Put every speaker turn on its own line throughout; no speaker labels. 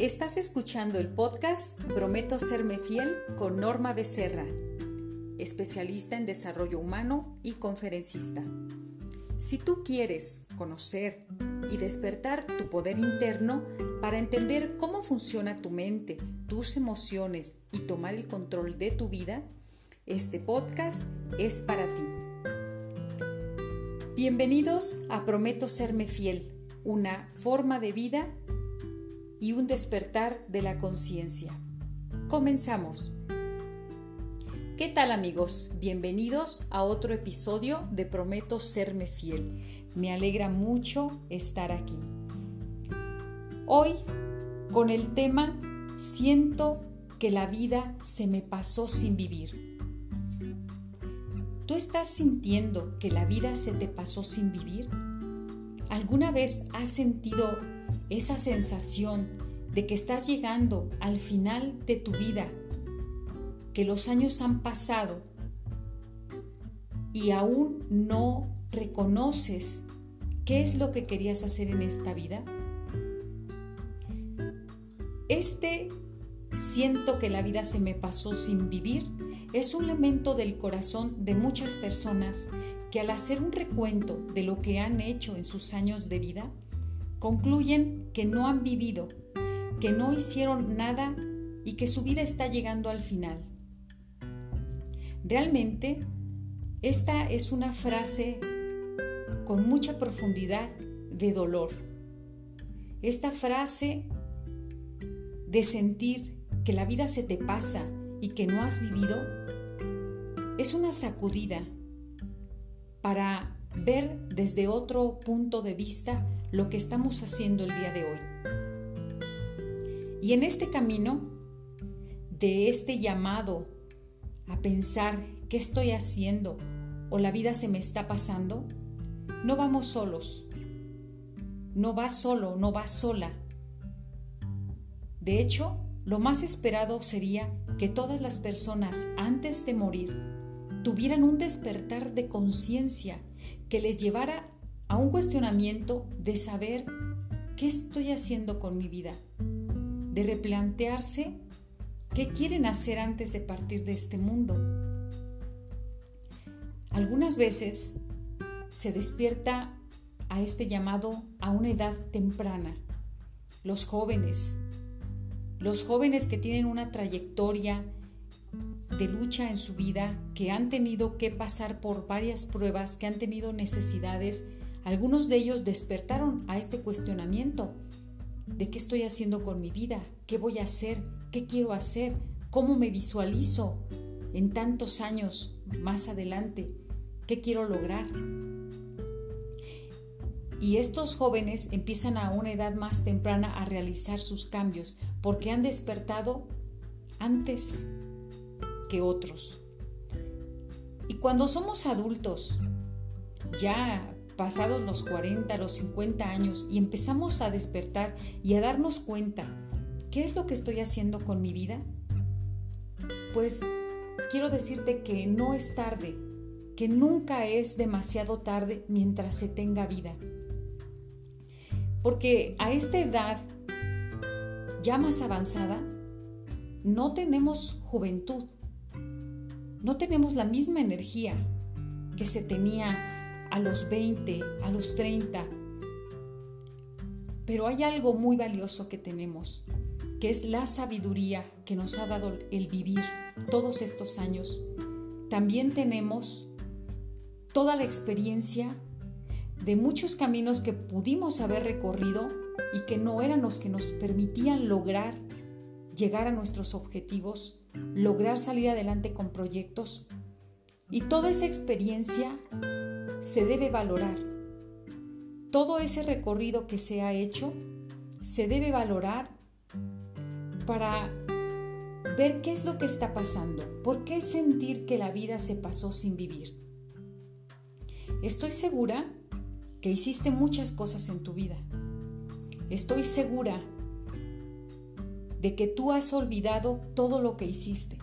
Estás escuchando el podcast Prometo serme fiel con Norma Becerra, especialista en desarrollo humano y conferencista. Si tú quieres conocer y despertar tu poder interno para entender cómo funciona tu mente, tus emociones y tomar el control de tu vida, este podcast es para ti. Bienvenidos a Prometo serme fiel, una forma de vida y un despertar de la conciencia. Comenzamos. ¿Qué tal amigos? Bienvenidos a otro episodio de Prometo serme fiel. Me alegra mucho estar aquí. Hoy con el tema Siento que la vida se me pasó sin vivir. ¿Tú estás sintiendo que la vida se te pasó sin vivir? ¿Alguna vez has sentido esa sensación de que estás llegando al final de tu vida, que los años han pasado y aún no reconoces qué es lo que querías hacer en esta vida? Este siento que la vida se me pasó sin vivir es un lamento del corazón de muchas personas que al hacer un recuento de lo que han hecho en sus años de vida, concluyen que no han vivido, que no hicieron nada y que su vida está llegando al final. Realmente, esta es una frase con mucha profundidad de dolor. Esta frase de sentir que la vida se te pasa y que no has vivido es una sacudida para ver desde otro punto de vista lo que estamos haciendo el día de hoy. Y en este camino de este llamado a pensar qué estoy haciendo o la vida se me está pasando, no vamos solos. No vas solo, no vas sola. De hecho, lo más esperado sería que todas las personas antes de morir tuvieran un despertar de conciencia que les llevara a un cuestionamiento de saber qué estoy haciendo con mi vida, de replantearse qué quieren hacer antes de partir de este mundo. Algunas veces se despierta a este llamado a una edad temprana. Los jóvenes, los jóvenes que tienen una trayectoria de lucha en su vida, que han tenido que pasar por varias pruebas, que han tenido necesidades, algunos de ellos despertaron a este cuestionamiento de qué estoy haciendo con mi vida, qué voy a hacer, qué quiero hacer, cómo me visualizo en tantos años más adelante, qué quiero lograr. Y estos jóvenes empiezan a una edad más temprana a realizar sus cambios porque han despertado antes que otros. Y cuando somos adultos, ya pasados los 40, los 50 años, y empezamos a despertar y a darnos cuenta, ¿qué es lo que estoy haciendo con mi vida? Pues quiero decirte que no es tarde, que nunca es demasiado tarde mientras se tenga vida. Porque a esta edad ya más avanzada, no tenemos juventud, no tenemos la misma energía que se tenía a los 20, a los 30. Pero hay algo muy valioso que tenemos, que es la sabiduría que nos ha dado el vivir todos estos años. También tenemos toda la experiencia de muchos caminos que pudimos haber recorrido y que no eran los que nos permitían lograr llegar a nuestros objetivos lograr salir adelante con proyectos. Y toda esa experiencia se debe valorar. Todo ese recorrido que se ha hecho se debe valorar para ver qué es lo que está pasando. ¿Por qué sentir que la vida se pasó sin vivir? Estoy segura que hiciste muchas cosas en tu vida. Estoy segura de que tú has olvidado todo lo que hiciste.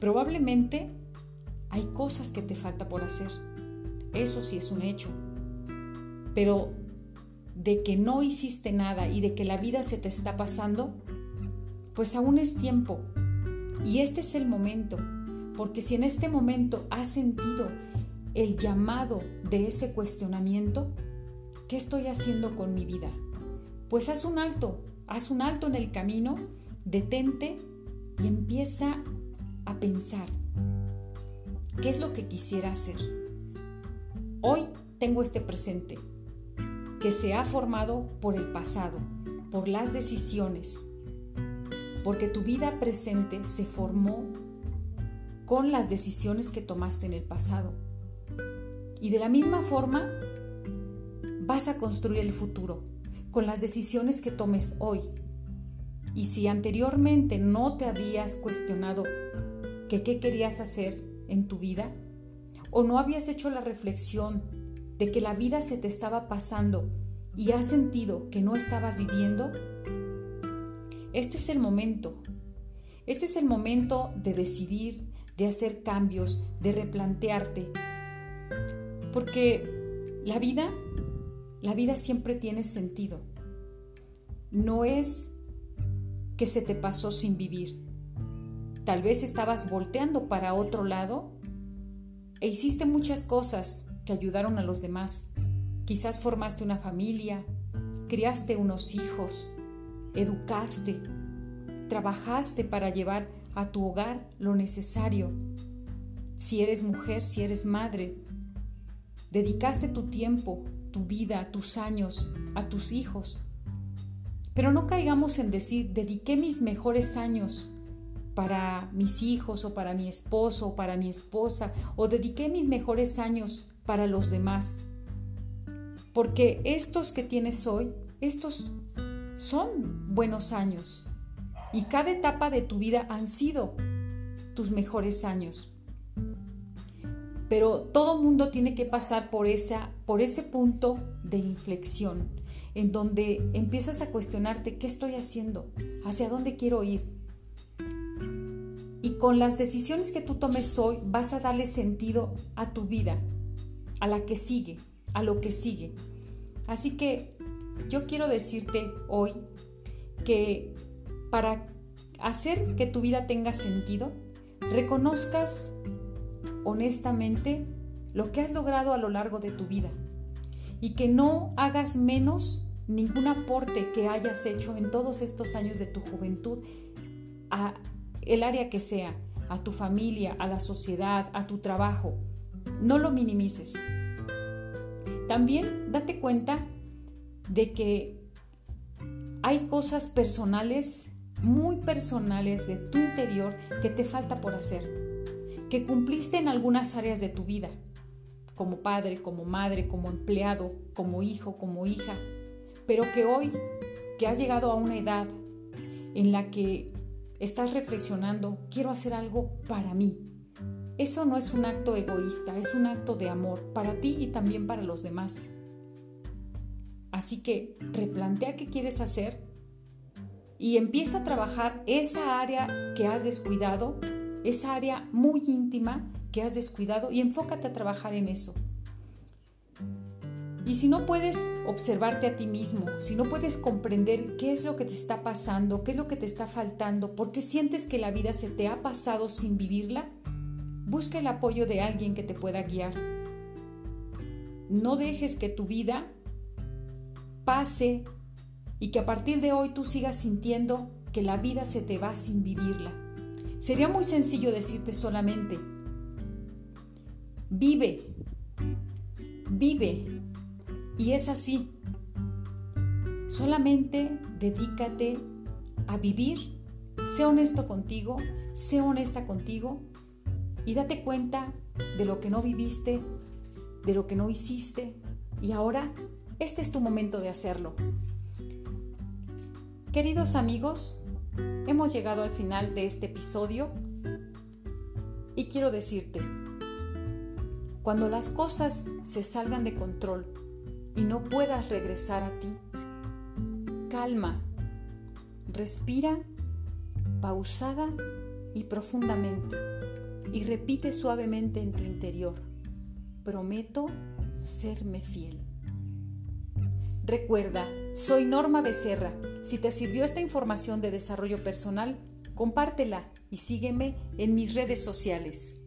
Probablemente hay cosas que te falta por hacer. Eso sí es un hecho. Pero de que no hiciste nada y de que la vida se te está pasando, pues aún es tiempo. Y este es el momento, porque si en este momento has sentido el llamado de ese cuestionamiento, ¿qué estoy haciendo con mi vida? Pues haz un alto, haz un alto en el camino, detente y empieza a pensar, ¿qué es lo que quisiera hacer? Hoy tengo este presente que se ha formado por el pasado, por las decisiones, porque tu vida presente se formó con las decisiones que tomaste en el pasado. Y de la misma forma vas a construir el futuro con las decisiones que tomes hoy. Y si anteriormente no te habías cuestionado qué querías hacer en tu vida, o no habías hecho la reflexión de que la vida se te estaba pasando y has sentido que no estabas viviendo, este es el momento. Este es el momento de decidir, de hacer cambios, de replantearte. Porque la vida, la vida siempre tiene sentido. No es que se te pasó sin vivir. Tal vez estabas volteando para otro lado e hiciste muchas cosas que ayudaron a los demás. Quizás formaste una familia, criaste unos hijos, educaste, trabajaste para llevar a tu hogar lo necesario. Si eres mujer, si eres madre, dedicaste tu tiempo, tu vida, tus años a tus hijos. Pero no caigamos en decir, dediqué mis mejores años para mis hijos o para mi esposo o para mi esposa, o dediqué mis mejores años para los demás. Porque estos que tienes hoy, estos son buenos años. Y cada etapa de tu vida han sido tus mejores años. Pero todo mundo tiene que pasar por, esa, por ese punto de inflexión, en donde empiezas a cuestionarte qué estoy haciendo, hacia dónde quiero ir, con las decisiones que tú tomes hoy vas a darle sentido a tu vida, a la que sigue, a lo que sigue. Así que yo quiero decirte hoy que para hacer que tu vida tenga sentido, reconozcas honestamente lo que has logrado a lo largo de tu vida y que no hagas menos ningún aporte que hayas hecho en todos estos años de tu juventud a el área que sea, a tu familia, a la sociedad, a tu trabajo. No lo minimices. También date cuenta de que hay cosas personales, muy personales de tu interior que te falta por hacer, que cumpliste en algunas áreas de tu vida, como padre, como madre, como empleado, como hijo, como hija, pero que hoy, que has llegado a una edad en la que estás reflexionando, quiero hacer algo para mí. Eso no es un acto egoísta, es un acto de amor para ti y también para los demás. Así que replantea qué quieres hacer y empieza a trabajar esa área que has descuidado, esa área muy íntima que has descuidado y enfócate a trabajar en eso. Y si no puedes observarte a ti mismo, si no puedes comprender qué es lo que te está pasando, qué es lo que te está faltando, por qué sientes que la vida se te ha pasado sin vivirla, busca el apoyo de alguien que te pueda guiar. No dejes que tu vida pase y que a partir de hoy tú sigas sintiendo que la vida se te va sin vivirla. Sería muy sencillo decirte solamente, vive, vive y es así. Solamente dedícate a vivir, sé honesto contigo, sé honesta contigo y date cuenta de lo que no viviste, de lo que no hiciste y ahora este es tu momento de hacerlo. Queridos amigos, hemos llegado al final de este episodio y quiero decirte, cuando las cosas se salgan de control, y no puedas regresar a ti. Calma, respira pausada y profundamente y repite suavemente en tu interior, prometo serme fiel. Recuerda, soy Norma Becerra. Si te sirvió esta información de desarrollo personal, compártela y sígueme en mis redes sociales.